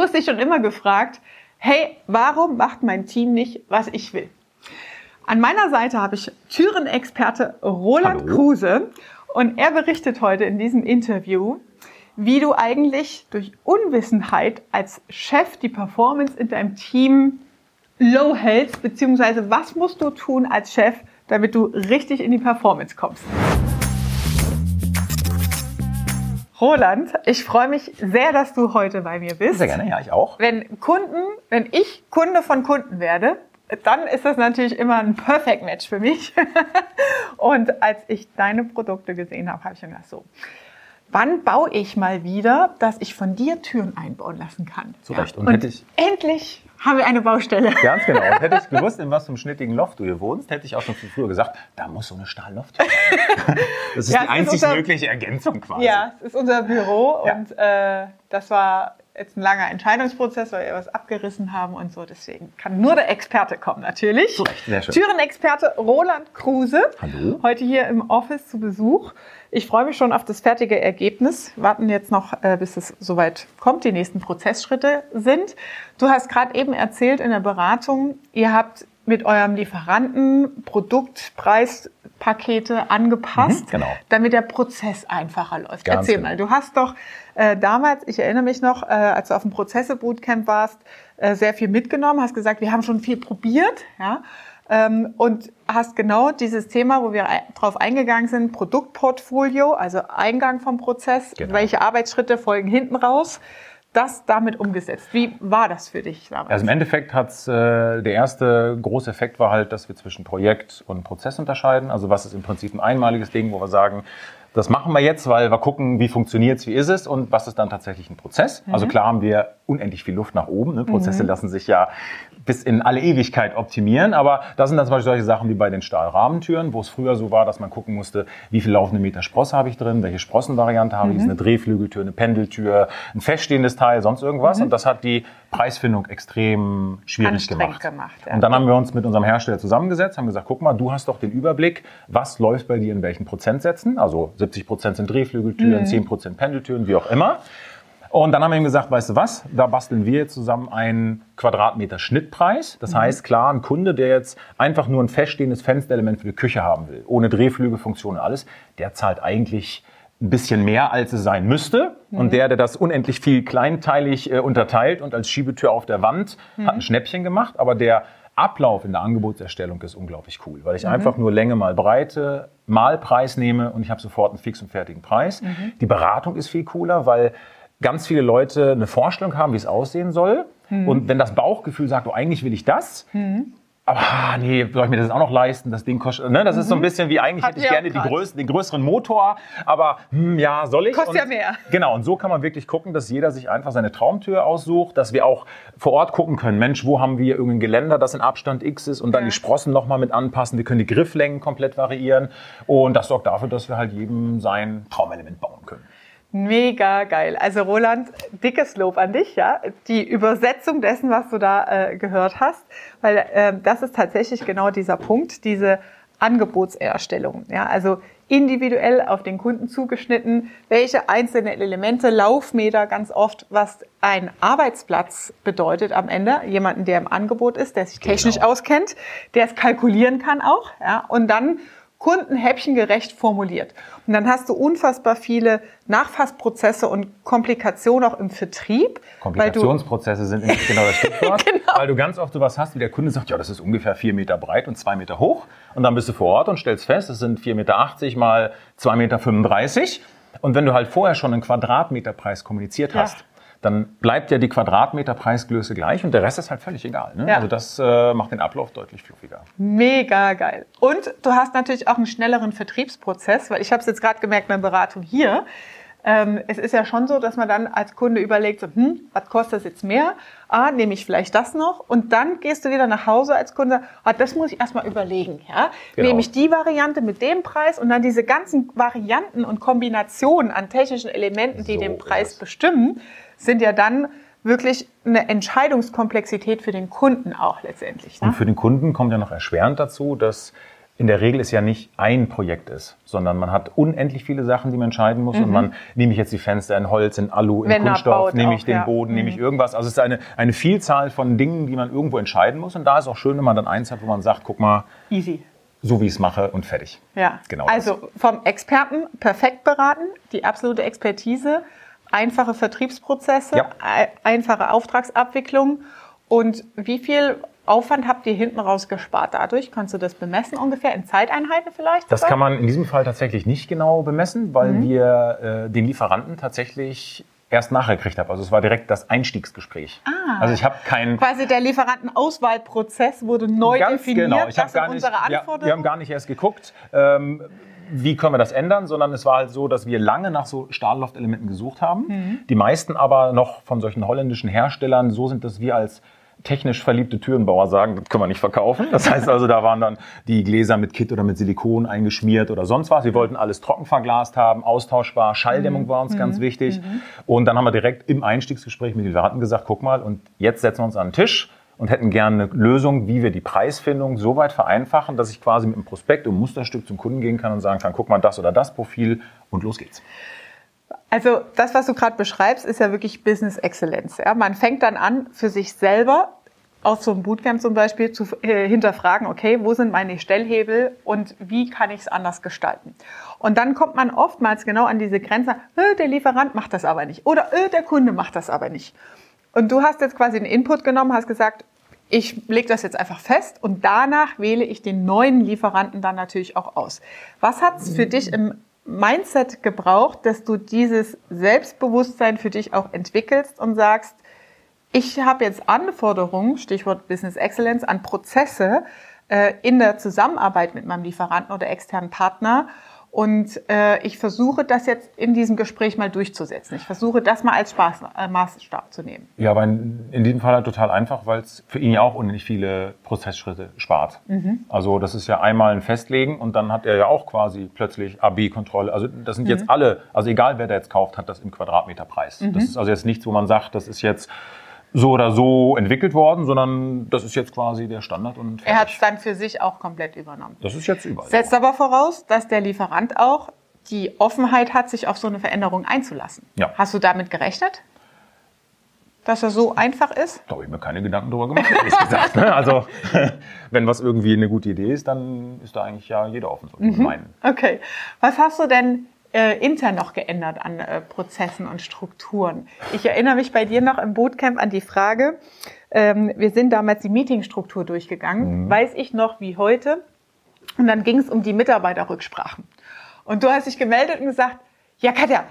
Du hast dich schon immer gefragt, hey, warum macht mein Team nicht, was ich will? An meiner Seite habe ich Türenexperte Roland Hallo. Kruse und er berichtet heute in diesem Interview, wie du eigentlich durch Unwissenheit als Chef die Performance in deinem Team low hältst, beziehungsweise was musst du tun als Chef, damit du richtig in die Performance kommst. Roland, ich freue mich sehr, dass du heute bei mir bist. Sehr gerne, ja, ich auch. Wenn Kunden, wenn ich Kunde von Kunden werde, dann ist das natürlich immer ein Perfect Match für mich. Und als ich deine Produkte gesehen habe, habe ich mir gedacht, so, wann baue ich mal wieder, dass ich von dir Türen einbauen lassen kann? Zu Recht. Und, Und hätte ich endlich haben wir eine Baustelle. Ganz genau. Und hätte ich gewusst, in was für einem schnittigen Loft du hier wohnst, hätte ich auch schon viel früher gesagt, da muss so eine Stahllofttür Das ist ja, die einzig ist unser, mögliche Ergänzung quasi. Ja, es ist unser Büro ja. und äh, das war jetzt ein langer Entscheidungsprozess, weil wir was abgerissen haben und so. Deswegen kann nur der Experte kommen, natürlich. Sehr schön. Türenexperte Roland Kruse. Hallo. Heute hier im Office zu Besuch. Ich freue mich schon auf das fertige Ergebnis. Warten jetzt noch, äh, bis es soweit kommt, die nächsten Prozessschritte sind. Du hast gerade eben erzählt in der Beratung, ihr habt mit eurem Lieferanten Produktpreispakete angepasst, mhm, genau. damit der Prozess einfacher läuft. Ganz Erzähl genau. mal, du hast doch äh, damals, ich erinnere mich noch, äh, als du auf dem Prozesse-Bootcamp warst, äh, sehr viel mitgenommen, hast gesagt, wir haben schon viel probiert, ja, ähm, und hast genau dieses Thema, wo wir drauf eingegangen sind, Produktportfolio, also Eingang vom Prozess, genau. welche Arbeitsschritte folgen hinten raus, das damit umgesetzt. Wie war das für dich damals? Also im Endeffekt hat's äh, der erste große Effekt war halt, dass wir zwischen Projekt und Prozess unterscheiden. Also was ist im Prinzip ein einmaliges Ding, wo wir sagen, das machen wir jetzt, weil wir gucken, wie funktioniert's, wie ist es und was ist dann tatsächlich ein Prozess. Mhm. Also klar haben wir unendlich viel Luft nach oben. Ne? Prozesse mhm. lassen sich ja bis in alle Ewigkeit optimieren, aber das sind dann zum Beispiel solche Sachen wie bei den Stahlrahmentüren, wo es früher so war, dass man gucken musste, wie viel laufende Meter Sprosse habe ich drin, welche Sprossenvariante habe mhm. ich, ist eine Drehflügeltür, eine Pendeltür, ein feststehendes Teil, sonst irgendwas mhm. und das hat die Preisfindung extrem schwierig gemacht. gemacht ja. Und dann haben wir uns mit unserem Hersteller zusammengesetzt, haben gesagt, guck mal, du hast doch den Überblick, was läuft bei dir in welchen Prozentsätzen, also 70 Prozent sind Drehflügeltüren, mhm. 10 Prozent Pendeltüren, wie auch immer. Und dann haben wir ihm gesagt, weißt du was, da basteln wir jetzt zusammen einen Quadratmeter Schnittpreis. Das mhm. heißt, klar, ein Kunde, der jetzt einfach nur ein feststehendes Fensterelement für die Küche haben will, ohne Drehflügelfunktion und alles, der zahlt eigentlich ein bisschen mehr, als es sein müsste. Mhm. Und der, der das unendlich viel kleinteilig äh, unterteilt und als Schiebetür auf der Wand, mhm. hat ein Schnäppchen gemacht. Aber der Ablauf in der Angebotserstellung ist unglaublich cool, weil ich mhm. einfach nur Länge mal Breite mal Preis nehme und ich habe sofort einen fix und fertigen Preis. Mhm. Die Beratung ist viel cooler, weil ganz viele Leute eine Vorstellung haben, wie es aussehen soll. Mhm. Und wenn das Bauchgefühl sagt, oh, eigentlich will ich das, mhm aber ah, nee, soll ich mir das auch noch leisten? Das Ding kostet, ne? Das mhm. ist so ein mhm. bisschen wie eigentlich Hat hätte ich gerne die größten, den größeren Motor, aber hm, ja, soll ich? Kostet und, ja mehr. Genau, und so kann man wirklich gucken, dass jeder sich einfach seine Traumtür aussucht, dass wir auch vor Ort gucken können, Mensch, wo haben wir irgendein Geländer, das in Abstand X ist und dann ja. die Sprossen nochmal mit anpassen. Wir können die Grifflängen komplett variieren und das sorgt dafür, dass wir halt jedem sein Traumelement bauen können. Mega geil. Also Roland, dickes Lob an dich, ja. Die Übersetzung dessen, was du da äh, gehört hast, weil äh, das ist tatsächlich genau dieser Punkt, diese Angebotserstellung. Ja, also individuell auf den Kunden zugeschnitten, welche einzelnen Elemente, Laufmeter ganz oft, was ein Arbeitsplatz bedeutet am Ende, jemanden, der im Angebot ist, der sich technisch genau. auskennt, der es kalkulieren kann auch, ja, und dann Kunden häppchengerecht formuliert. Und dann hast du unfassbar viele Nachfassprozesse und Komplikationen auch im Vertrieb. Komplikationsprozesse sind nämlich genau das Stichwort. genau. Weil du ganz oft sowas hast, wie der Kunde sagt, ja, das ist ungefähr vier Meter breit und zwei Meter hoch. Und dann bist du vor Ort und stellst fest, es sind vier Meter achtzig mal zwei Meter. fünfunddreißig. Und wenn du halt vorher schon einen Quadratmeterpreis kommuniziert hast, ja dann bleibt ja die Quadratmeterpreisgröße gleich und der Rest ist halt völlig egal. Ne? Ja. Also das äh, macht den Ablauf deutlich fluffiger. Mega geil. Und du hast natürlich auch einen schnelleren Vertriebsprozess, weil ich habe es jetzt gerade gemerkt bei der Beratung hier. Ähm, es ist ja schon so, dass man dann als Kunde überlegt, so, hm, was kostet das jetzt mehr? Ah, nehme ich vielleicht das noch? Und dann gehst du wieder nach Hause als Kunde, ah, das muss ich erstmal überlegen. Ja? Genau. Nehme ich die Variante mit dem Preis und dann diese ganzen Varianten und Kombinationen an technischen Elementen, die so den Preis bestimmen, sind ja dann wirklich eine Entscheidungskomplexität für den Kunden auch letztendlich. Ne? Und für den Kunden kommt ja noch erschwerend dazu, dass in der Regel es ja nicht ein Projekt ist, sondern man hat unendlich viele Sachen, die man entscheiden muss. Mhm. Und man, nehme ich jetzt die Fenster in Holz, in Alu, in Wenn Kunststoff, nehme ich auch, den ja. Boden, mhm. nehme ich mhm. irgendwas. Also es ist eine, eine Vielzahl von Dingen, die man irgendwo entscheiden muss. Und da ist auch schön, wenn man dann eins hat, wo man sagt, guck mal, easy. So wie ich es mache und fertig. Ja, genau. Also das. vom Experten perfekt beraten, die absolute Expertise, einfache Vertriebsprozesse, ja. einfache Auftragsabwicklung und wie viel Aufwand habt ihr hinten raus gespart dadurch? Kannst du das bemessen ungefähr in Zeiteinheiten vielleicht? Das sogar? kann man in diesem Fall tatsächlich nicht genau bemessen, weil mhm. wir äh, den Lieferanten tatsächlich erst nachher gekriegt habe. Also es war direkt das Einstiegsgespräch. Ah, also ich habe keinen quasi der Lieferantenauswahlprozess wurde neu ganz definiert. Genau, ich habe gar nicht. Ja, wir haben gar nicht erst geguckt. Ähm, wie können wir das ändern, sondern es war halt so, dass wir lange nach so Stahlloft-Elementen gesucht haben. Mhm. Die meisten aber noch von solchen holländischen Herstellern so sind, dass wir als technisch verliebte Türenbauer sagen, das können wir nicht verkaufen. Das heißt also, da waren dann die Gläser mit Kit oder mit Silikon eingeschmiert oder sonst was. Wir wollten alles trocken verglast haben, austauschbar, Schalldämmung war uns mhm. ganz wichtig. Mhm. Und dann haben wir direkt im Einstiegsgespräch mit den Lieferanten gesagt, guck mal, und jetzt setzen wir uns an den Tisch und hätten gerne eine Lösung, wie wir die Preisfindung so weit vereinfachen, dass ich quasi mit einem Prospekt und Musterstück zum Kunden gehen kann und sagen kann, guck mal, das oder das Profil und los geht's. Also das, was du gerade beschreibst, ist ja wirklich Business Excellence. Ja? Man fängt dann an, für sich selber aus so einem Bootcamp zum Beispiel zu äh, hinterfragen, okay, wo sind meine Stellhebel und wie kann ich es anders gestalten? Und dann kommt man oftmals genau an diese Grenze, äh, der Lieferant macht das aber nicht oder äh, der Kunde macht das aber nicht. Und du hast jetzt quasi einen Input genommen, hast gesagt, ich lege das jetzt einfach fest und danach wähle ich den neuen Lieferanten dann natürlich auch aus. Was hat es für dich im Mindset gebraucht, dass du dieses Selbstbewusstsein für dich auch entwickelst und sagst, ich habe jetzt Anforderungen, Stichwort Business Excellence, an Prozesse äh, in der Zusammenarbeit mit meinem Lieferanten oder externen Partner. Und äh, ich versuche das jetzt in diesem Gespräch mal durchzusetzen. Ich versuche das mal als Spaß, äh, Maßstab zu nehmen. Ja, aber in, in diesem Fall halt total einfach, weil es für ihn ja auch unendlich viele Prozessschritte spart. Mhm. Also das ist ja einmal ein Festlegen und dann hat er ja auch quasi plötzlich AB-Kontrolle. Also das sind mhm. jetzt alle, also egal wer da jetzt kauft, hat das im Quadratmeterpreis. Mhm. Das ist also jetzt nichts, wo man sagt, das ist jetzt so oder so entwickelt worden, sondern das ist jetzt quasi der Standard. Und er hat es dann für sich auch komplett übernommen. Das ist jetzt überall. Setzt aber voraus, dass der Lieferant auch die Offenheit hat, sich auf so eine Veränderung einzulassen. Ja. Hast du damit gerechnet? Dass er so einfach ist? Da habe ich mir keine Gedanken drüber gemacht, ehrlich gesagt. Ne? Also, wenn was irgendwie eine gute Idee ist, dann ist da eigentlich ja jeder offen, so mhm. meinen. Okay. Was hast du denn äh, intern noch geändert an äh, Prozessen und Strukturen. Ich erinnere mich bei dir noch im Bootcamp an die Frage, ähm, wir sind damals die Meetingstruktur durchgegangen, mhm. weiß ich noch wie heute. Und dann ging es um die Mitarbeiterrücksprachen. Und du hast dich gemeldet und gesagt, ja Katja,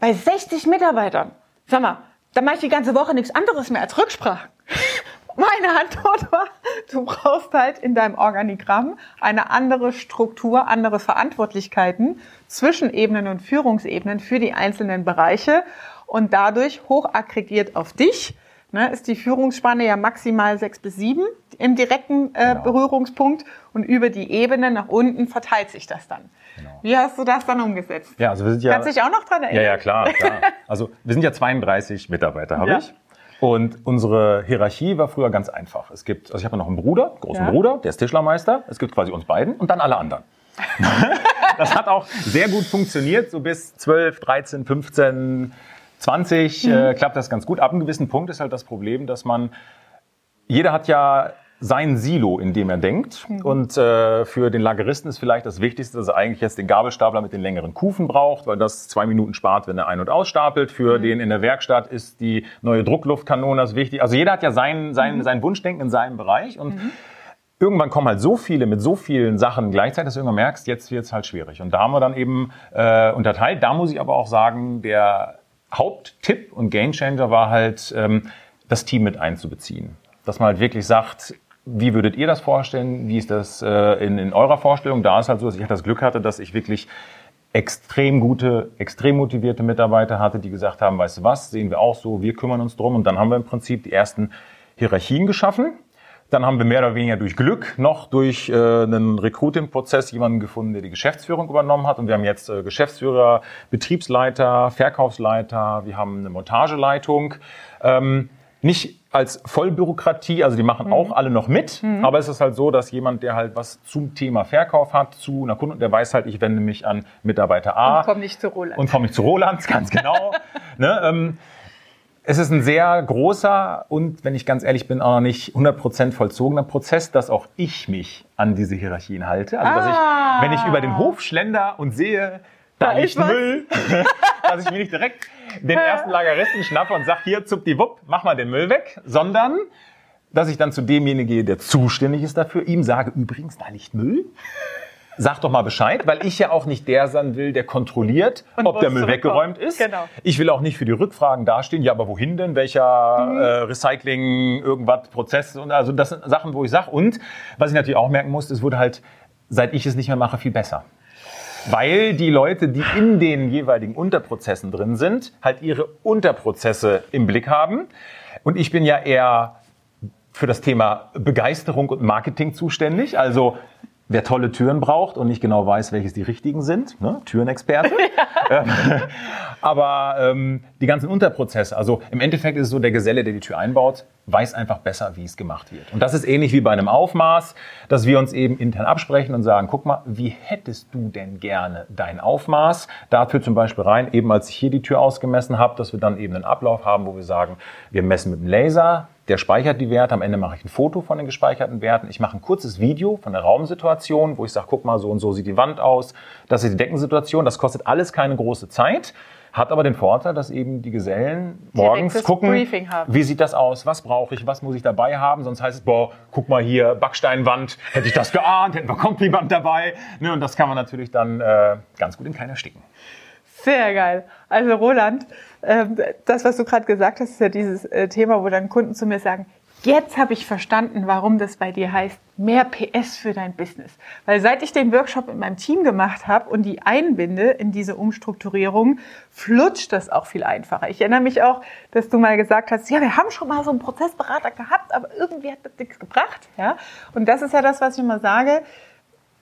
bei 60 Mitarbeitern, sag mal, da mache ich die ganze Woche nichts anderes mehr als Rücksprachen. Meine Antwort war, du brauchst halt in deinem Organigramm eine andere Struktur, andere Verantwortlichkeiten zwischen Ebenen und Führungsebenen für die einzelnen Bereiche und dadurch hoch aggregiert auf dich. Ne, ist die Führungsspanne ja maximal sechs bis sieben im direkten äh, genau. Berührungspunkt und über die Ebene nach unten verteilt sich das dann. Genau. Wie hast du das dann umgesetzt? Ja, also wir sind ja. Kannst du dich auch noch dran erinnern? Ja, ja, klar, klar. Also wir sind ja 32 Mitarbeiter, habe ja. ich. Und unsere Hierarchie war früher ganz einfach. Es gibt, also ich habe noch einen Bruder, großen ja. Bruder, der ist Tischlermeister. Es gibt quasi uns beiden und dann alle anderen. das hat auch sehr gut funktioniert, so bis 12, 13, 15, 20 mhm. äh, klappt das ganz gut. Ab einem gewissen Punkt ist halt das Problem, dass man, jeder hat ja sein Silo, in dem er denkt. Mhm. Und äh, für den Lageristen ist vielleicht das Wichtigste, dass er eigentlich jetzt den Gabelstapler mit den längeren Kufen braucht, weil das zwei Minuten spart, wenn er ein- und ausstapelt. Für mhm. den in der Werkstatt ist die neue Druckluftkanone das wichtig. Also jeder hat ja sein, sein, mhm. sein Wunschdenken in seinem Bereich. Und mhm. irgendwann kommen halt so viele mit so vielen Sachen gleichzeitig, dass du irgendwann merkst, jetzt wird es halt schwierig. Und da haben wir dann eben äh, unterteilt. Da muss ich aber auch sagen, der Haupttipp und Gamechanger war halt, ähm, das Team mit einzubeziehen. Dass man halt wirklich sagt, wie würdet ihr das vorstellen? Wie ist das äh, in, in eurer Vorstellung? Da ist halt so, dass ich das Glück hatte, dass ich wirklich extrem gute, extrem motivierte Mitarbeiter hatte, die gesagt haben, weißt du was, sehen wir auch so, wir kümmern uns drum. Und dann haben wir im Prinzip die ersten Hierarchien geschaffen. Dann haben wir mehr oder weniger durch Glück noch durch äh, einen Recruiting-Prozess jemanden gefunden, der die Geschäftsführung übernommen hat. Und wir haben jetzt äh, Geschäftsführer, Betriebsleiter, Verkaufsleiter, wir haben eine Montageleitung. Ähm, nicht als Vollbürokratie, also die machen Mhm. auch alle noch mit, aber es ist halt so, dass jemand, der halt was zum Thema Verkauf hat, zu einer Kunde, der weiß halt, ich wende mich an Mitarbeiter A Komm nicht zu Roland. und komme nicht zu Roland, ganz genau. ne, ähm, es ist ein sehr großer und, wenn ich ganz ehrlich bin, auch noch nicht 100% vollzogener Prozess, dass auch ich mich an diese Hierarchien halte. Also, dass Ah. ich, wenn ich über den Hof schlender und sehe, da, Da liegt. Müll, dass ich mir nicht direkt den ersten Lageristen schnappe und sage, hier, zuppdiwupp, mach mal den Müll weg, sondern dass ich dann zu demjenigen gehe, der zuständig ist dafür, ihm sage, übrigens, da liegt Müll. Sag doch mal Bescheid, weil ich ja auch nicht der sein will, der kontrolliert, Und ob der Müll weggeräumt ist. Genau. Ich will auch nicht für die Rückfragen dastehen. Ja, aber wohin denn? Welcher Mhm. äh, Recycling, irgendwas, Prozess? Und also das sind Sachen, wo ich sage. Und was ich natürlich auch merken muss, es wurde halt, seit ich es nicht mehr mache, viel besser. Weil die Leute, die in den jeweiligen Unterprozessen drin sind, halt ihre Unterprozesse im Blick haben. Und ich bin ja eher für das Thema Begeisterung und Marketing zuständig. Also wer tolle Türen braucht und nicht genau weiß, welches die richtigen sind, ne? Türenexperte. Aber ähm, die ganzen Unterprozesse, also im Endeffekt ist es so, der Geselle, der die Tür einbaut, weiß einfach besser, wie es gemacht wird. Und das ist ähnlich wie bei einem Aufmaß, dass wir uns eben intern absprechen und sagen, guck mal, wie hättest du denn gerne dein Aufmaß? Dafür zum Beispiel rein, eben als ich hier die Tür ausgemessen habe, dass wir dann eben einen Ablauf haben, wo wir sagen, wir messen mit dem Laser, der speichert die Werte, am Ende mache ich ein Foto von den gespeicherten Werten. Ich mache ein kurzes Video von der Raumsituation, wo ich sage, guck mal, so und so sieht die Wand aus, das ist die Deckensituation. Das kostet alles keine große Zeit, hat aber den Vorteil, dass eben die Gesellen morgens gucken, Briefing haben. wie sieht das aus, was brauche ich, was muss ich dabei haben, sonst heißt es, boah, guck mal hier, Backsteinwand, hätte ich das geahnt, hätten wir Kompliment dabei. Ne, und das kann man natürlich dann äh, ganz gut in keiner sticken. Sehr geil. Also Roland, ähm, das, was du gerade gesagt hast, ist ja dieses äh, Thema, wo dann Kunden zu mir sagen, jetzt habe ich verstanden, warum das bei dir heißt, mehr PS für dein Business. Weil seit ich den Workshop mit meinem Team gemacht habe und die einbinde in diese Umstrukturierung, flutscht das auch viel einfacher. Ich erinnere mich auch, dass du mal gesagt hast, ja, wir haben schon mal so einen Prozessberater gehabt, aber irgendwie hat das nichts gebracht. Ja? Und das ist ja das, was ich immer sage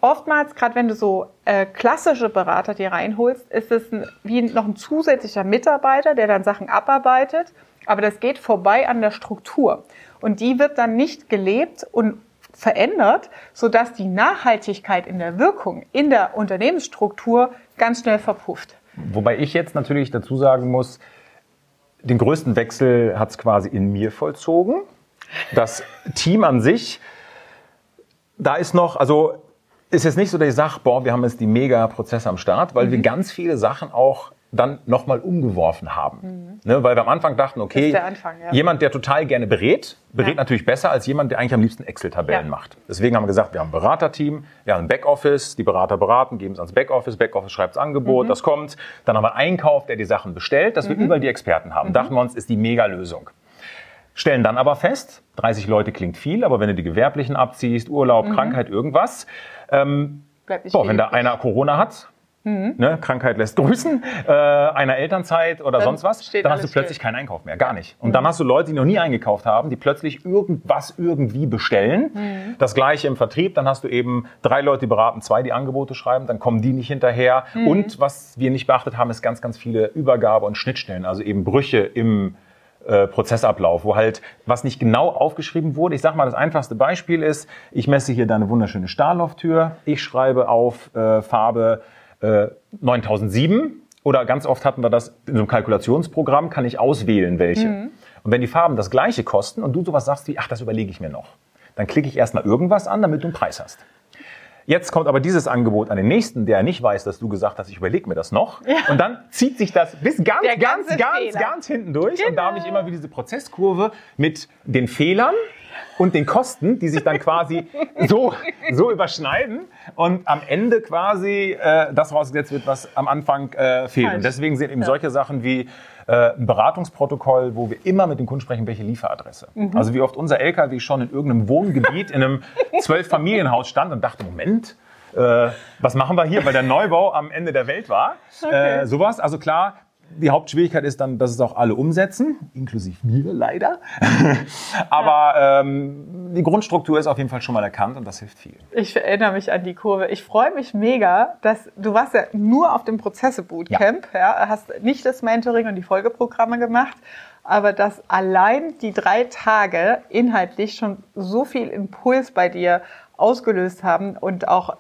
oftmals, gerade wenn du so äh, klassische Berater dir reinholst, ist es ein, wie noch ein zusätzlicher Mitarbeiter, der dann Sachen abarbeitet. Aber das geht vorbei an der Struktur. Und die wird dann nicht gelebt und verändert, sodass die Nachhaltigkeit in der Wirkung, in der Unternehmensstruktur ganz schnell verpufft. Wobei ich jetzt natürlich dazu sagen muss, den größten Wechsel hat es quasi in mir vollzogen. Das Team an sich, da ist noch, also ist jetzt nicht so, dass ich sage, boah, wir haben jetzt die Mega-Prozesse am Start, weil wir ganz viele Sachen auch dann nochmal umgeworfen haben. Ne, weil wir am Anfang dachten, okay, der Anfang, ja. jemand, der total gerne berät, berät Ja. natürlich besser als jemand, der eigentlich am liebsten Excel-Tabellen Ja. macht. Deswegen haben wir gesagt, wir haben ein Beraterteam, wir haben ein Backoffice, die Berater beraten, geben es ans Backoffice, Backoffice schreibt das Angebot, das kommt. Dann haben wir einen Einkauf, der die Sachen bestellt, dass wir überall die Experten haben. Dachten wir uns, ist die Mega-Lösung. Stellen dann aber fest, 30 Leute klingt viel, aber wenn du die Gewerblichen abziehst, Urlaub, Krankheit, irgendwas, ähm, boah, wenn da einer Corona hat, ne, Krankheit lässt grüßen, äh, einer Elternzeit oder Dann sonst was, steht dann hast du plötzlich still. keinen Einkauf mehr, gar nicht. Und dann hast du Leute, die noch nie eingekauft haben, die plötzlich irgendwas irgendwie bestellen. Das gleiche im Vertrieb, dann hast du eben drei Leute, die beraten, zwei, die Angebote schreiben, dann kommen die nicht hinterher. Und was wir nicht beachtet haben, ist ganz, ganz viele Übergabe- und Schnittstellen, also eben Brüche im äh, Prozessablauf, wo halt was nicht genau aufgeschrieben wurde. Ich sag mal, das einfachste Beispiel ist, ich messe hier deine wunderschöne Stahllofttür, ich schreibe auf äh, Farbe äh, 9007 oder ganz oft hatten wir das in so einem Kalkulationsprogramm, kann ich auswählen, welche. Und wenn die Farben das gleiche kosten und du sowas sagst wie, ach, das überlege ich mir noch, dann klicke ich erstmal irgendwas an, damit du einen Preis hast. Jetzt kommt aber dieses Angebot an den nächsten, der nicht weiß, dass du gesagt hast, ich überlege mir das noch. Und dann zieht sich das bis ganz, ganz, ganze ganz, Fehler. ganz hinten durch. Und da habe ich Genau. immer wieder diese Prozesskurve mit den Fehlern und den Kosten, die sich dann quasi so, so überschneiden und am Ende quasi äh, das rausgesetzt wird, was am Anfang äh, fehlt. Und deswegen sind eben solche Sachen wie äh, ein Beratungsprotokoll, wo wir immer mit den Kunden sprechen, welche Lieferadresse. Mhm. Also wie oft unser LKW schon in irgendeinem Wohngebiet in einem Zwölf-Familienhaus stand und dachte, Moment, äh, was machen wir hier, weil der Neubau am Ende der Welt war. Okay. Äh, sowas, also klar, die Hauptschwierigkeit ist dann, dass es auch alle umsetzen, inklusive mir leider. Aber ähm, die Grundstruktur ist auf jeden Fall schon mal erkannt und das hilft viel. Ich erinnere mich an die Kurve. Ich freue mich mega, dass du warst ja nur auf dem Prozesse Bootcamp, ja. hast nicht das Mentoring und die Folgeprogramme gemacht, aber dass allein die drei Tage inhaltlich schon so viel Impuls bei dir ausgelöst haben und auch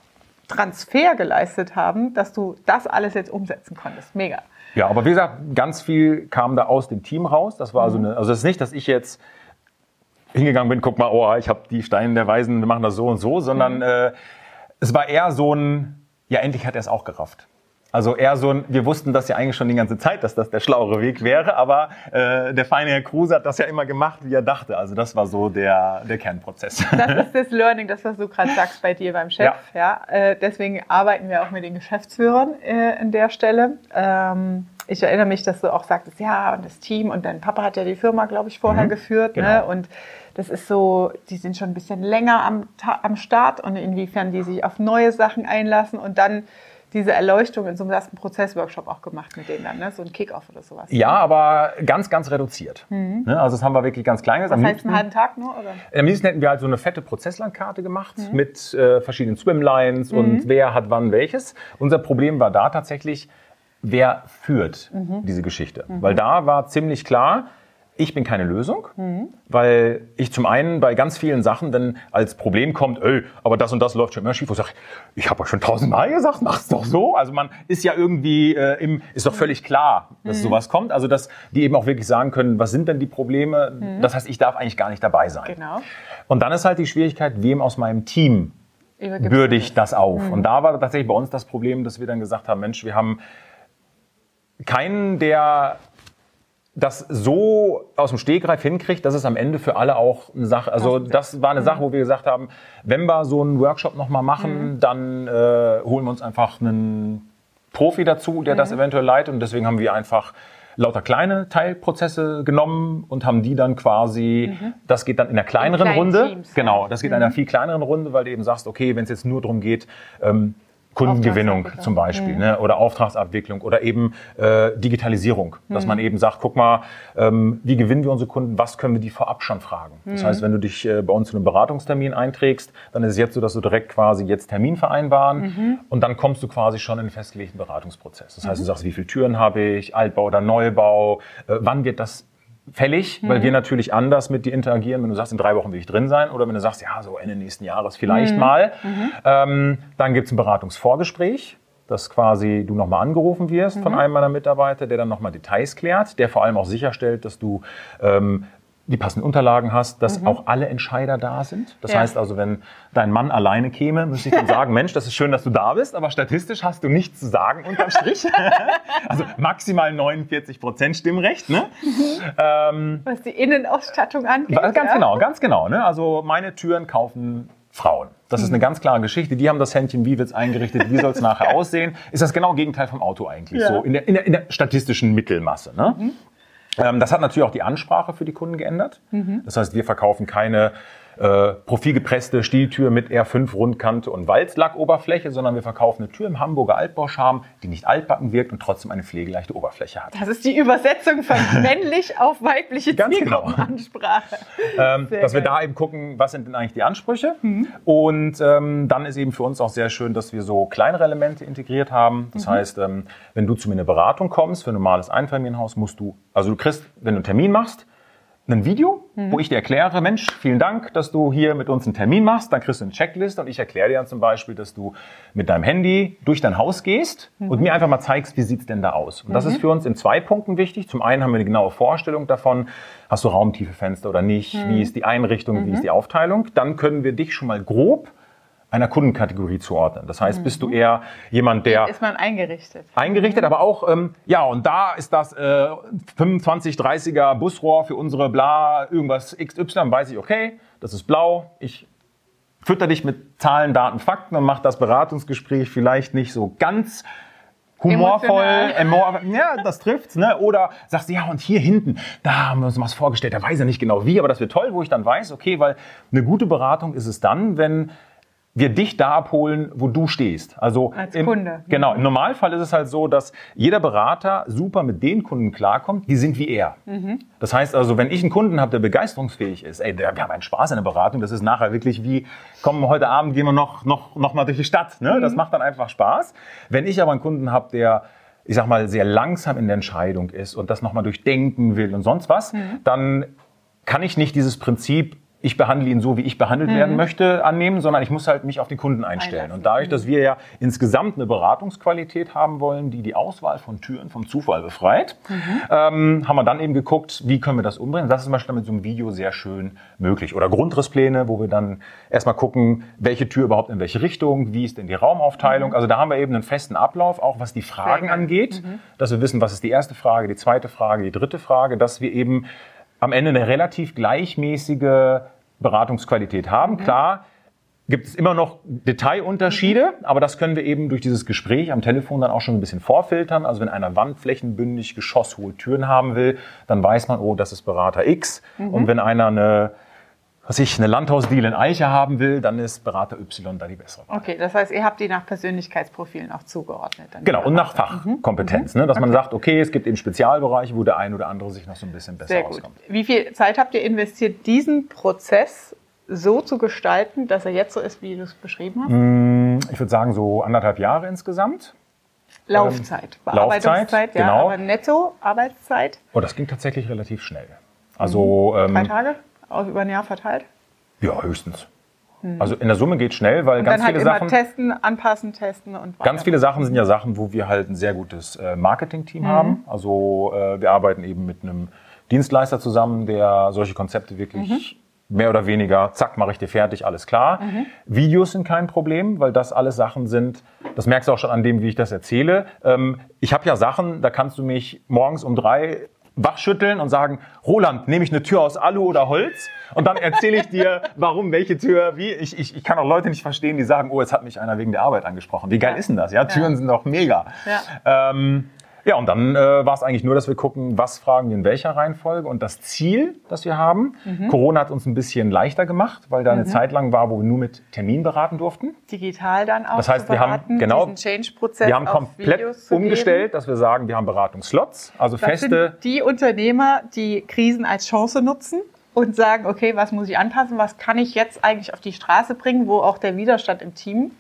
Transfer geleistet haben, dass du das alles jetzt umsetzen konntest. Mega. Ja, aber wie gesagt, ganz viel kam da aus dem Team raus. Das war also eine, also es ist nicht, dass ich jetzt hingegangen bin, guck mal, oh, ich habe die Steine der Weisen, wir machen das so und so, sondern mhm. äh, es war eher so ein, ja, endlich hat er es auch gerafft. Also eher so ein, wir wussten das ja eigentlich schon die ganze Zeit, dass das der schlauere Weg wäre, aber äh, der feine Herr Kruse hat das ja immer gemacht, wie er dachte. Also das war so der, der Kernprozess. Das ist das Learning, das, was du gerade sagst bei dir beim Chef. Ja. ja. Äh, deswegen arbeiten wir auch mit den Geschäftsführern äh, in der Stelle. Ähm, ich erinnere mich, dass du auch sagtest, ja, und das Team und dein Papa hat ja die Firma, glaube ich, vorher mhm, geführt. Ne? Genau. Ne? Und das ist so, die sind schon ein bisschen länger am, am Start und inwiefern die sich auf neue Sachen einlassen und dann diese Erleuchtung in so einem ersten Prozessworkshop auch gemacht mit denen dann, ne? so ein Kickoff oder sowas. Ja, aber ganz, ganz reduziert. Mhm. Ne? Also das haben wir wirklich ganz klein gesagt. Das heißt einen halben Tag nur? Oder? Am liebsten hätten wir halt so eine fette Prozesslandkarte gemacht mhm. mit äh, verschiedenen Swimlines mhm. und wer hat wann welches. Unser Problem war da tatsächlich, wer führt mhm. diese Geschichte. Mhm. Weil da war ziemlich klar, ich bin keine Lösung, mhm. weil ich zum einen bei ganz vielen Sachen dann als Problem kommt, ey, aber das und das läuft schon immer schief, wo ich sage, ich habe euch schon tausendmal gesagt, mach's doch so. Also man ist ja irgendwie äh, im, ist doch völlig klar, dass mhm. sowas kommt. Also dass die eben auch wirklich sagen können, was sind denn die Probleme? Mhm. Das heißt, ich darf eigentlich gar nicht dabei sein. Genau. Und dann ist halt die Schwierigkeit, wem aus meinem Team bürde ich das auf? Mhm. Und da war tatsächlich bei uns das Problem, dass wir dann gesagt haben, Mensch, wir haben keinen, der das so aus dem Stegreif hinkriegt, dass es am Ende für alle auch eine Sache, also das war eine Sache, wo wir gesagt haben, wenn wir so einen Workshop nochmal machen, mhm. dann äh, holen wir uns einfach einen Profi dazu, der mhm. das eventuell leitet und deswegen haben wir einfach lauter kleine Teilprozesse genommen und haben die dann quasi, mhm. das geht dann in einer kleineren in Runde. Teams, genau, das geht in einer mhm. viel kleineren Runde, weil du eben sagst, okay, wenn es jetzt nur darum geht, ähm, Kundengewinnung zum Beispiel mhm. ne? oder Auftragsabwicklung oder eben äh, Digitalisierung, dass mhm. man eben sagt, guck mal, ähm, wie gewinnen wir unsere Kunden, was können wir die vorab schon fragen. Mhm. Das heißt, wenn du dich äh, bei uns zu einem Beratungstermin einträgst, dann ist es jetzt so, dass du direkt quasi jetzt Termin vereinbaren mhm. und dann kommst du quasi schon in den festgelegten Beratungsprozess. Das heißt, du mhm. sagst, wie viele Türen habe ich, Altbau oder Neubau, äh, wann wird das fällig, mhm. weil wir natürlich anders mit dir interagieren, wenn du sagst, in drei Wochen will ich drin sein oder wenn du sagst, ja, so Ende nächsten Jahres vielleicht mhm. mal. Mhm. Ähm, dann gibt's ein Beratungsvorgespräch, dass quasi du nochmal angerufen wirst von mhm. einem meiner Mitarbeiter, der dann nochmal Details klärt, der vor allem auch sicherstellt, dass du ähm, die passenden Unterlagen hast, dass mhm. auch alle Entscheider da sind. Das ja. heißt also, wenn dein Mann alleine käme, müsste ich dann sagen, Mensch, das ist schön, dass du da bist, aber statistisch hast du nichts zu sagen unterm Strich. also maximal 49 Prozent Stimmrecht. Ne? Mhm. Ähm, Was die Innenausstattung angeht. Ganz ja? genau, ganz genau. Ne? Also meine Türen kaufen Frauen. Das ist eine mhm. ganz klare Geschichte. Die haben das Händchen, wie wird's eingerichtet, wie soll es nachher aussehen. Ist das genau Gegenteil vom Auto eigentlich, ja. so in der, in, der, in der statistischen Mittelmasse. Ne? Mhm. Ähm, das hat natürlich auch die Ansprache für die Kunden geändert. Mhm. Das heißt, wir verkaufen keine äh, profilgepresste Stieltür mit R5 Rundkante und Walzlackoberfläche, sondern wir verkaufen eine Tür im Hamburger Altbauscham, die nicht altbacken wirkt und trotzdem eine pflegeleichte Oberfläche hat. Das ist die Übersetzung von männlich auf weibliche Ganz genau. Ansprache. ähm, dass wir da eben gucken, was sind denn eigentlich die Ansprüche. Mhm. Und ähm, dann ist eben für uns auch sehr schön, dass wir so kleinere Elemente integriert haben. Das mhm. heißt, ähm, wenn du zu mir eine Beratung kommst für ein normales Einfamilienhaus, musst du, also du kriegst, wenn du einen Termin machst, ein Video, mhm. wo ich dir erkläre, Mensch, vielen Dank, dass du hier mit uns einen Termin machst. Dann kriegst du eine Checkliste und ich erkläre dir dann zum Beispiel, dass du mit deinem Handy durch dein Haus gehst mhm. und mir einfach mal zeigst, wie sieht's denn da aus. Und das mhm. ist für uns in zwei Punkten wichtig. Zum einen haben wir eine genaue Vorstellung davon, hast du raumtiefe Fenster oder nicht, wie mhm. ist die Einrichtung, wie ist mhm. die Aufteilung. Dann können wir dich schon mal grob einer Kundenkategorie zuordnen. Das heißt, bist du mhm. eher jemand, der... Ist man eingerichtet. Eingerichtet, aber auch, ähm, ja, und da ist das äh, 25, 30er Busrohr für unsere bla, irgendwas XY, weiß ich, okay, das ist blau, ich fütter dich mit Zahlen, Daten, Fakten und mach das Beratungsgespräch vielleicht nicht so ganz humorvoll, emor, ja, das trifft's, ne? Oder sagst du, ja, und hier hinten, da haben wir uns was vorgestellt, da weiß er nicht genau wie, aber das wird toll, wo ich dann weiß, okay, weil eine gute Beratung ist es dann, wenn wir dich da abholen, wo du stehst. Also als im, Kunde. Genau. Im Normalfall ist es halt so, dass jeder Berater super mit den Kunden klarkommt, die sind wie er. Mhm. Das heißt also, wenn ich einen Kunden habe, der begeisterungsfähig ist, ey, der, wir haben einen Spaß in der Beratung, das ist nachher wirklich wie, komm, heute Abend gehen wir noch, noch, noch mal durch die Stadt. Ne? Mhm. Das macht dann einfach Spaß. Wenn ich aber einen Kunden habe, der ich sag mal, sehr langsam in der Entscheidung ist und das nochmal durchdenken will und sonst was, mhm. dann kann ich nicht dieses Prinzip ich behandle ihn so, wie ich behandelt mhm. werden möchte, annehmen, sondern ich muss halt mich auf den Kunden einstellen. Einlassen. Und dadurch, dass wir ja insgesamt eine Beratungsqualität haben wollen, die die Auswahl von Türen vom Zufall befreit, mhm. ähm, haben wir dann eben geguckt, wie können wir das umbringen. Das ist zum Beispiel mit so einem Video sehr schön möglich. Oder Grundrisspläne, wo wir dann erstmal gucken, welche Tür überhaupt in welche Richtung, wie ist denn die Raumaufteilung. Mhm. Also da haben wir eben einen festen Ablauf, auch was die Fragen angeht, mhm. dass wir wissen, was ist die erste Frage, die zweite Frage, die dritte Frage, dass wir eben am Ende eine relativ gleichmäßige Beratungsqualität haben. Klar, gibt es immer noch Detailunterschiede, mhm. aber das können wir eben durch dieses Gespräch am Telefon dann auch schon ein bisschen vorfiltern. Also wenn einer wandflächenbündig geschosshohe Türen haben will, dann weiß man, oh, das ist Berater X. Mhm. Und wenn einer eine was ich eine Landhausdeal in Eiche haben will, dann ist Berater Y da die bessere Wahl. Okay, das heißt, ihr habt die nach Persönlichkeitsprofilen auch zugeordnet. genau, und nach Fachkompetenz, mhm. ne, dass okay. man sagt, okay, es gibt eben Spezialbereiche, wo der ein oder andere sich noch so ein bisschen besser Sehr auskommt. Gut. Wie viel Zeit habt ihr investiert, diesen Prozess so zu gestalten, dass er jetzt so ist, wie du es beschrieben hast? Mm, ich würde sagen, so anderthalb Jahre insgesamt. Laufzeit, ähm, Bearbeitungszeit, ja, genau. aber netto Arbeitszeit? Oh, das ging tatsächlich relativ schnell. Also, mhm. Drei ähm, Tage? Auch über ein Jahr verteilt? Ja, höchstens. Hm. Also in der Summe geht schnell, weil und ganz dann viele halt Sachen. testen, anpassen, testen und weiter. Ganz viele Sachen sind ja Sachen, wo wir halt ein sehr gutes äh, Marketing-Team mhm. haben. Also äh, wir arbeiten eben mit einem Dienstleister zusammen, der solche Konzepte wirklich mhm. mehr oder weniger, zack, mache ich dir fertig, alles klar. Mhm. Videos sind kein Problem, weil das alles Sachen sind, das merkst du auch schon an dem, wie ich das erzähle. Ähm, ich habe ja Sachen, da kannst du mich morgens um drei wachschütteln und sagen, Roland, nehme ich eine Tür aus Alu oder Holz? Und dann erzähle ich dir, warum, welche Tür, wie. Ich, ich, ich kann auch Leute nicht verstehen, die sagen, oh, jetzt hat mich einer wegen der Arbeit angesprochen. Wie geil ja. ist denn das? Ja, Türen ja. sind doch mega. Ja. Ähm, ja, und dann äh, war es eigentlich nur, dass wir gucken, was fragen wir in welcher Reihenfolge. Und das Ziel, das wir haben, mhm. Corona hat uns ein bisschen leichter gemacht, weil da eine mhm. Zeit lang war, wo wir nur mit Termin beraten durften. Digital dann auch. Das heißt, wir haben genau, wir haben komplett umgestellt, dass wir sagen, wir haben Beratungsslots, also das feste. die Unternehmer, die Krisen als Chance nutzen und sagen, okay, was muss ich anpassen, was kann ich jetzt eigentlich auf die Straße bringen, wo auch der Widerstand im Team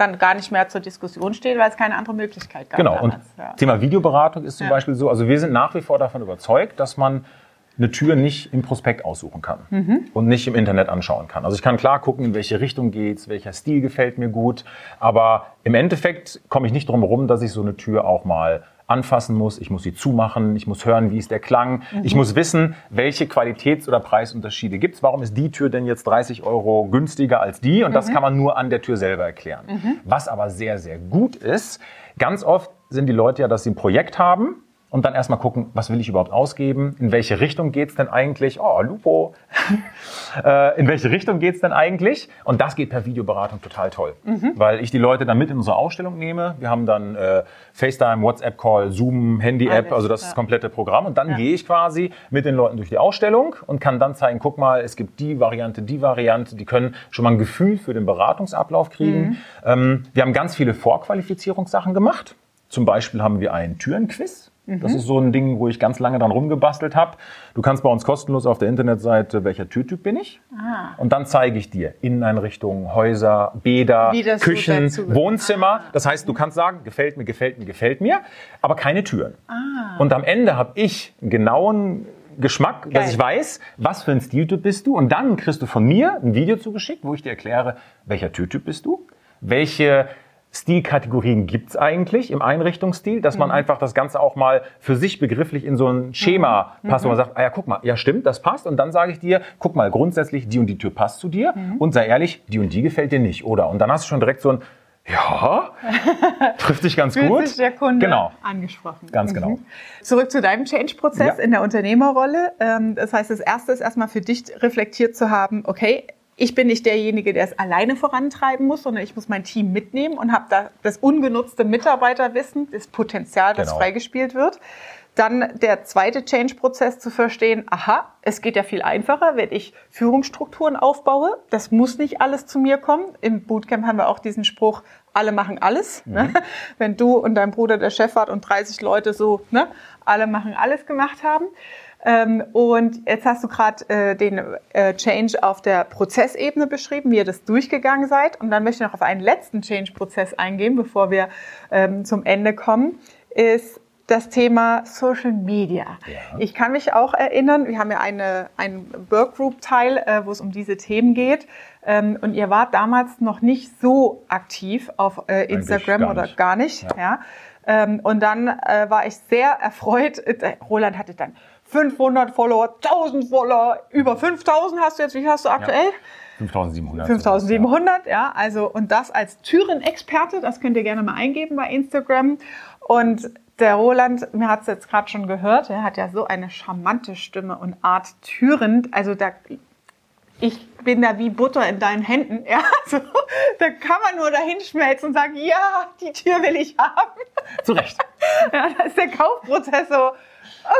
dann gar nicht mehr zur Diskussion steht, weil es keine andere Möglichkeit gab. Genau. Damals. Und ja. Thema Videoberatung ist zum ja. Beispiel so, also wir sind nach wie vor davon überzeugt, dass man eine Tür nicht im Prospekt aussuchen kann mhm. und nicht im Internet anschauen kann. Also ich kann klar gucken, in welche Richtung geht's, welcher Stil gefällt mir gut, aber im Endeffekt komme ich nicht drum herum, dass ich so eine Tür auch mal anfassen muss, ich muss sie zumachen, ich muss hören, wie ist der Klang, mhm. ich muss wissen, welche Qualitäts- oder Preisunterschiede gibt es. Warum ist die Tür denn jetzt 30 Euro günstiger als die? Und mhm. das kann man nur an der Tür selber erklären. Mhm. Was aber sehr, sehr gut ist, ganz oft sind die Leute ja, dass sie ein Projekt haben und dann erstmal gucken, was will ich überhaupt ausgeben, in welche Richtung geht's denn eigentlich, oh, Lupo, äh, in welche Richtung geht's denn eigentlich? Und das geht per Videoberatung total toll, mhm. weil ich die Leute dann mit in unsere Ausstellung nehme. Wir haben dann äh, FaceTime, WhatsApp-Call, Zoom, Handy-App, also das, ja. das komplette Programm. Und dann ja. gehe ich quasi mit den Leuten durch die Ausstellung und kann dann zeigen, guck mal, es gibt die Variante, die Variante, die können schon mal ein Gefühl für den Beratungsablauf kriegen. Mhm. Ähm, wir haben ganz viele Vorqualifizierungssachen gemacht. Zum Beispiel haben wir ein Türenquiz. Das ist so ein Ding, wo ich ganz lange dran rumgebastelt habe. Du kannst bei uns kostenlos auf der Internetseite, welcher Türtyp bin ich? Ah. Und dann zeige ich dir Inneneinrichtungen, Häuser, Bäder, Küchen, Wohnzimmer. Das heißt, du kannst sagen, gefällt mir, gefällt mir, gefällt mir, aber keine Türen. Ah. Und am Ende habe ich einen genauen Geschmack, Geil. dass ich weiß, was für ein Stiltyp bist du. Und dann kriegst du von mir ein Video zugeschickt, wo ich dir erkläre, welcher Türtyp bist du, welche Stilkategorien gibt's eigentlich im Einrichtungsstil, dass man mhm. einfach das Ganze auch mal für sich begrifflich in so ein Schema mhm. passt, wo man mhm. sagt, ah ja, guck mal, ja stimmt, das passt. Und dann sage ich dir, guck mal, grundsätzlich, die und die Tür passt zu dir mhm. und sei ehrlich, die und die gefällt dir nicht, oder? Und dann hast du schon direkt so ein, ja, trifft dich ganz gut. Sich der Kunde genau. angesprochen. Ganz genau. Mhm. Zurück zu deinem Change-Prozess ja. in der Unternehmerrolle. Ähm, das heißt, das erste ist erstmal für dich reflektiert zu haben, okay, ich bin nicht derjenige, der es alleine vorantreiben muss, sondern ich muss mein Team mitnehmen und habe da das ungenutzte Mitarbeiterwissen, das Potenzial, das genau. freigespielt wird. Dann der zweite Change-Prozess zu verstehen, aha, es geht ja viel einfacher, wenn ich Führungsstrukturen aufbaue. Das muss nicht alles zu mir kommen. Im Bootcamp haben wir auch diesen Spruch, alle machen alles. Mhm. Ne? Wenn du und dein Bruder der Chef wart und 30 Leute so, ne, alle machen alles gemacht haben. Ähm, und jetzt hast du gerade äh, den äh, Change auf der Prozessebene beschrieben, wie ihr das durchgegangen seid. Und dann möchte ich noch auf einen letzten Change-Prozess eingehen, bevor wir ähm, zum Ende kommen. ist das Thema Social Media. Ja. Ich kann mich auch erinnern, wir haben ja eine, einen Workgroup-Teil, äh, wo es um diese Themen geht. Ähm, und ihr wart damals noch nicht so aktiv auf äh, Instagram gar oder nicht. gar nicht. Ja. Ja. Ähm, und dann äh, war ich sehr erfreut. Äh, Roland hatte dann 500 Follower, 1000 Follower, über 5000 hast du jetzt. Wie hast du aktuell? 5700. 5700, ja, also und das als Türen-Experte, das könnt ihr gerne mal eingeben bei Instagram. Und der Roland, mir hat es jetzt gerade schon gehört, er hat ja so eine charmante Stimme und Art Türen, also da ich bin da wie Butter in deinen Händen, ja, also, da kann man nur dahin schmelzen und sagen, ja, die Tür will ich haben. Zu Recht. Ja, da ist der Kaufprozess so,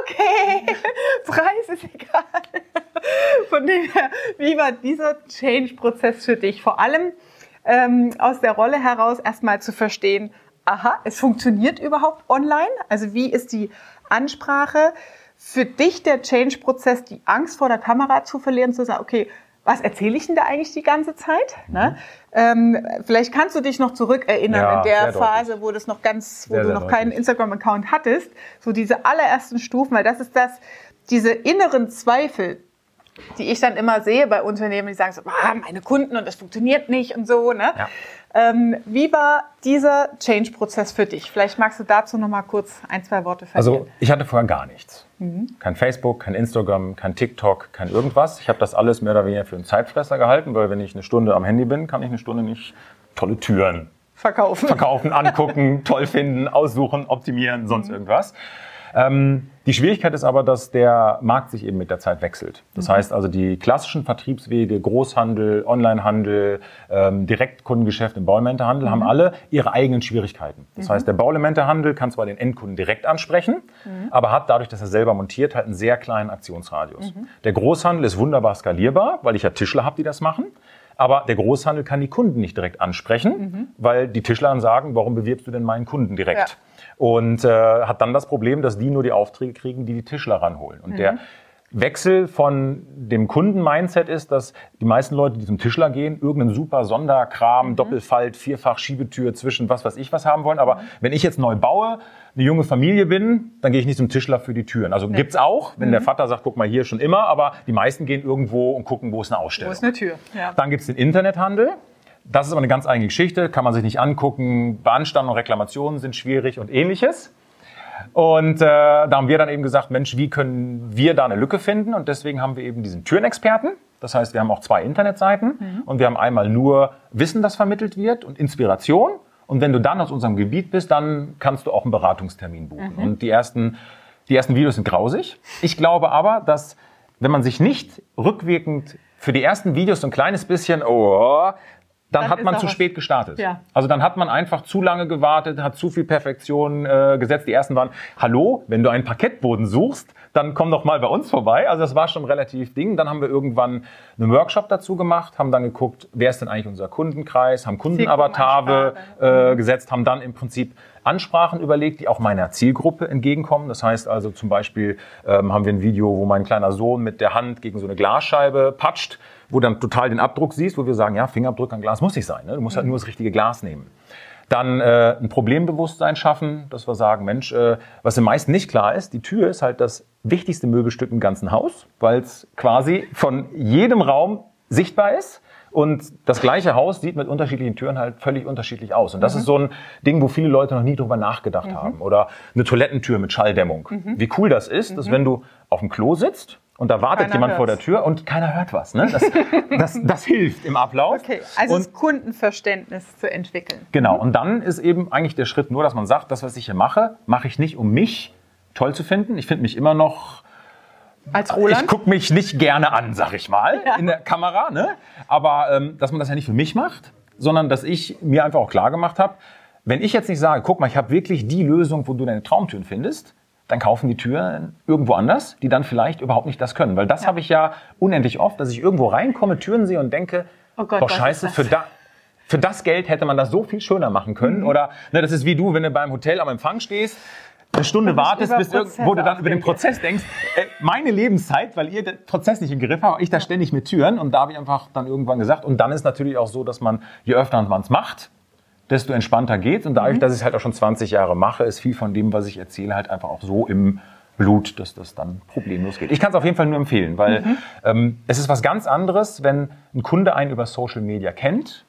okay, Preis ist egal. Von dem her, wie war dieser Change-Prozess für dich? Vor allem ähm, aus der Rolle heraus erstmal zu verstehen, aha, es funktioniert überhaupt online? Also wie ist die Ansprache? Für dich der Change-Prozess, die Angst vor der Kamera zu verlieren, zu sagen, okay, was erzähle ich denn da eigentlich die ganze Zeit? Ne? Ähm, vielleicht kannst du dich noch zurückerinnern Ja, in der sehr deutlich. Phase, wo das noch ganz, wo Sehr, du sehr noch keinen deutlich. Instagram-Account hattest, so diese allerersten Stufen, weil das ist das, diese inneren Zweifel, die ich dann immer sehe bei Unternehmen, die sagen so, ah, meine Kunden und das funktioniert nicht und so. Ne? Ja. Ähm, wie war dieser Change-Prozess für dich? Vielleicht magst du dazu noch mal kurz ein, zwei Worte verlieren. Also ich hatte vorher gar nichts. Mhm. Kein Facebook, kein Instagram, kein TikTok, kein irgendwas. Ich habe das alles mehr oder weniger für einen Zeitfresser gehalten, weil wenn ich eine Stunde am Handy bin, kann ich eine Stunde nicht tolle Türen verkaufen. verkaufen, angucken, toll finden, aussuchen, optimieren, sonst irgendwas. Ähm, die Schwierigkeit ist aber, dass der Markt sich eben mit der Zeit wechselt. Das heißt also, die klassischen Vertriebswege, Großhandel, Onlinehandel, ähm, Direktkundengeschäft im Bauelementehandel haben alle ihre eigenen Schwierigkeiten. Das heißt, der Bauelementehandel kann zwar den Endkunden direkt ansprechen, aber hat dadurch, dass er selber montiert, halt einen sehr kleinen Aktionsradius. Der Großhandel ist wunderbar skalierbar, weil ich ja Tischler habe, die das machen. Aber der Großhandel kann die Kunden nicht direkt ansprechen, weil die Tischler dann sagen, warum bewirbst du denn meinen Kunden direkt? Ja. Und äh, hat dann das Problem, dass die nur die Aufträge kriegen, die die Tischler ranholen. Und der Wechsel von dem Kunden-Mindset ist, dass die meisten Leute, die zum Tischler gehen, irgendeinen super Sonderkram, Doppelfalt, Vierfach, Schiebetür zwischen was weiß ich was haben wollen. Aber wenn ich jetzt neu baue, eine junge Familie bin, dann gehe ich nicht zum Tischler für die Türen. Also gibt's auch, wenn der Vater sagt, guck mal hier schon immer, aber die meisten gehen irgendwo und gucken, wo ist eine Wo Ausstellung. ist eine Tür? Ja. Dann gibt's den Internethandel. Das ist aber eine ganz eigene Geschichte, kann man sich nicht angucken. Beanstandung, Reklamationen sind schwierig und ähnliches. Und äh, da haben wir dann eben gesagt, Mensch, wie können wir da eine Lücke finden? Und deswegen haben wir eben diesen Türenexperten. Das heißt, wir haben auch zwei Internetseiten und wir haben einmal nur Wissen, das vermittelt wird und Inspiration. Und wenn du dann aus unserem Gebiet bist, dann kannst du auch einen Beratungstermin buchen. Und die ersten, die ersten Videos sind grausig. Ich glaube aber, dass wenn man sich nicht rückwirkend für die ersten Videos so ein kleines bisschen, oh, dann, Dann hat man zu was- spät gestartet. Ja. Also dann hat man einfach zu lange gewartet, hat zu viel Perfektion äh, gesetzt. Die ersten waren, hallo, wenn du einen Parkettboden suchst, dann komm doch mal bei uns vorbei. Also das war schon relativ Ding. Dann haben wir irgendwann einen Workshop dazu gemacht, haben dann geguckt, wer ist denn eigentlich unser Kundenkreis, haben Kundenavatare äh, gesetzt, haben dann im Prinzip Ansprachen überlegt, die auch meiner Zielgruppe entgegenkommen. Das heißt also zum Beispiel ähm, haben wir ein Video, wo mein kleiner Sohn mit der Hand gegen so eine Glasscheibe patscht, wo dann total den Abdruck siehst, wo wir sagen, ja, Fingerabdruck an Glas muss nicht sein. Ne? Du musst halt nur das richtige Glas nehmen. Dann äh, ein Problembewusstsein schaffen, dass wir sagen, Mensch, äh, was den meisten nicht klar ist, die Tür ist halt das wichtigste Möbelstück im ganzen Haus, weil es quasi von jedem Raum sichtbar ist. Und das gleiche Haus sieht mit unterschiedlichen Türen halt völlig unterschiedlich aus. Und das ist so ein Ding, wo viele Leute noch nie drüber nachgedacht haben. Oder eine Toilettentür mit Schalldämmung. Wie cool das ist, dass wenn du auf dem Klo sitzt und da wartet Keiner jemand vor der hört's. Tür und keiner hört was. Ne? Das, das, das hilft im Ablauf. Okay, also und das Kundenverständnis zu entwickeln. Genau, und dann ist eben eigentlich der Schritt nur, dass man sagt, das, was ich hier mache, mache ich nicht, um mich toll zu finden. Ich finde mich immer noch, Als ich Roland? gucke mich nicht gerne an, sag ich mal, in der Kamera. Ne? Aber ähm, dass man das ja nicht für mich macht, sondern dass ich mir einfach auch klar gemacht habe, wenn ich jetzt nicht sage, guck mal, ich habe wirklich die Lösung, wo du deine Traumtüren findest, dann kaufen die Türen irgendwo anders, die dann vielleicht überhaupt nicht das können. Weil das habe ich ja unendlich oft, dass ich irgendwo reinkomme, Türen sehe und denke, Oh Gott, boah, scheiße, für da, für das Geld hätte man das so viel schöner machen können. Mhm. Oder ne, das ist wie du, wenn du beim Hotel am Empfang stehst, eine Stunde wartest, bis irgend- wo du dann über den Prozess denkst, äh, meine Lebenszeit, weil ihr den Prozess nicht im Griff habt, ich da ständig mit Türen und da habe ich einfach dann irgendwann gesagt und dann ist natürlich auch so, dass man, je öfter man es macht, desto entspannter geht's. Und dadurch, dass ich es halt auch schon 20 Jahre mache, ist viel von dem, was ich erzähle, halt einfach auch so im Blut, dass das dann problemlos geht. Ich kann es auf jeden Fall nur empfehlen, weil ähm, es ist was ganz anderes, wenn ein Kunde einen über Social Media kennt,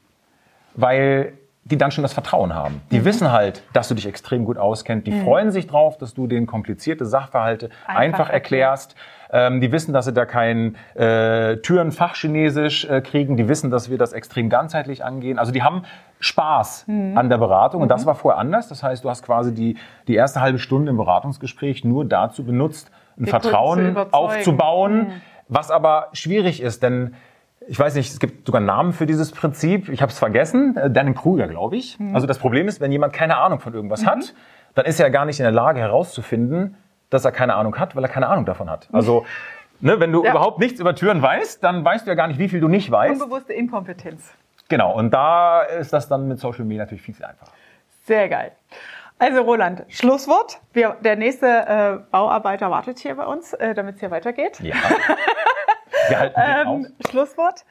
weil die dann schon das Vertrauen haben. Die wissen halt, dass du dich extrem gut auskennst. Die freuen sich drauf, dass du denen komplizierte Sachverhalte einfach, Einfach erklärst. Ähm, die wissen, dass sie da kein äh, Türen-Fachchinesisch äh, kriegen. Die wissen, dass wir das extrem ganzheitlich angehen. Also die haben Spaß an der Beratung. Und das war vorher anders. Das heißt, du hast quasi die, die erste halbe Stunde im Beratungsgespräch nur dazu benutzt, ein Die Vertrauen aufzubauen, was aber schwierig ist, denn ich weiß nicht, es gibt sogar einen Namen für dieses Prinzip. Ich habe es vergessen. Äh, Danning Kruger, glaube ich. Also das Problem ist, wenn jemand keine Ahnung von irgendwas hat, dann ist er gar nicht in der Lage herauszufinden, dass er keine Ahnung hat, weil er keine Ahnung davon hat. Also ne, wenn du Ja. überhaupt nichts über Türen weißt, dann weißt du ja gar nicht, wie viel du nicht weißt. Unbewusste Inkompetenz. Genau. Und da ist das dann mit Social Media natürlich viel, viel einfacher. Sehr geil. Also Roland, Schlusswort. Wir, der nächste äh, Bauarbeiter wartet hier bei uns, äh, damit es hier weitergeht. Ja. Wir halten. Ähm, Schlusswort.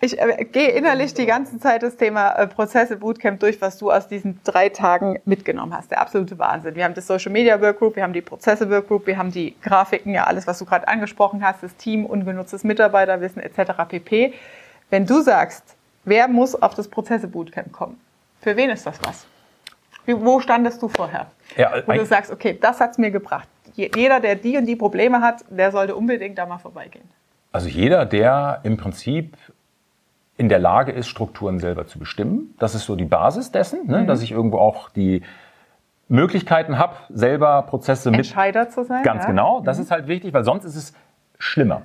Ich äh, gehe innerlich die ganze Zeit das Thema äh, Prozesse Bootcamp durch, was du aus diesen drei Tagen mitgenommen hast. Der absolute Wahnsinn. Wir haben das Social Media Workgroup, wir haben die Prozesse Workgroup, wir haben die Grafiken, ja alles, was du gerade angesprochen hast, das Team, ungenutztes Mitarbeiterwissen etc. pp. Wenn du sagst, wer muss auf das Prozesse Bootcamp kommen? Für wen ist das was? Wie, wo standest du vorher? Ja, Wo du sagst, okay, das hat's mir gebracht. Je- Jeder, der die und die Probleme hat, der sollte unbedingt da mal vorbeigehen. Also jeder, der im Prinzip in der Lage ist, Strukturen selber zu bestimmen, das ist so die Basis dessen, ne? dass ich irgendwo auch die Möglichkeiten habe, selber Prozesse mit Entscheider zu sein. Ganz ja? genau, das ist halt wichtig, weil sonst ist es schlimmer,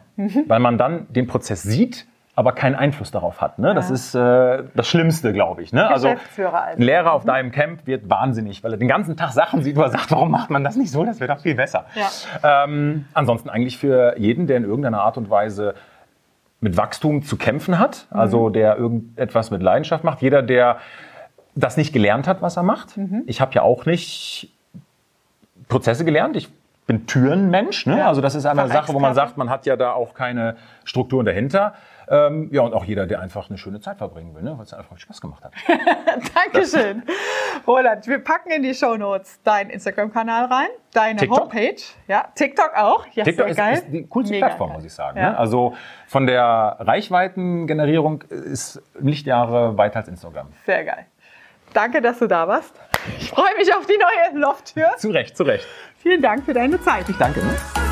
weil man dann den Prozess sieht, aber keinen Einfluss darauf hat. Ne? Das ist äh, das Schlimmste, glaube ich. Ne? Also also. ein Lehrer auf deinem Camp wird wahnsinnig, weil er den ganzen Tag Sachen sieht, wo er sagt, warum macht man das nicht so? Das wäre doch viel besser. Ja. Ähm, ansonsten eigentlich für jeden, der in irgendeiner Art und Weise mit Wachstum zu kämpfen hat, also der irgendetwas mit Leidenschaft macht, jeder, der das nicht gelernt hat, was er macht. Ich habe ja auch nicht Prozesse gelernt. Ich bin Türenmensch. Ne? Ja. Also das ist eine Sache, wo man sagt, man hat ja da auch keine Strukturen dahinter. Ähm, ja, und auch jeder, der einfach eine schöne Zeit verbringen will, ne? weil es einfach Spaß gemacht hat. Dankeschön. Roland, wir packen in die Shownotes deinen Instagram-Kanal rein, deine TikTok? Homepage, ja, TikTok auch. Ja, TikTok ist, geil. ist die coolste Mega Plattform, geil. muss ich sagen. Ja. Ne? Also von der Reichweitengenerierung ist Lichtjahre weiter als Instagram. Sehr geil. Danke, dass du da warst. Ich freue mich auf die neue Lofttür. Zu Recht, zu Recht. Vielen Dank für deine Zeit. Danke. Ne?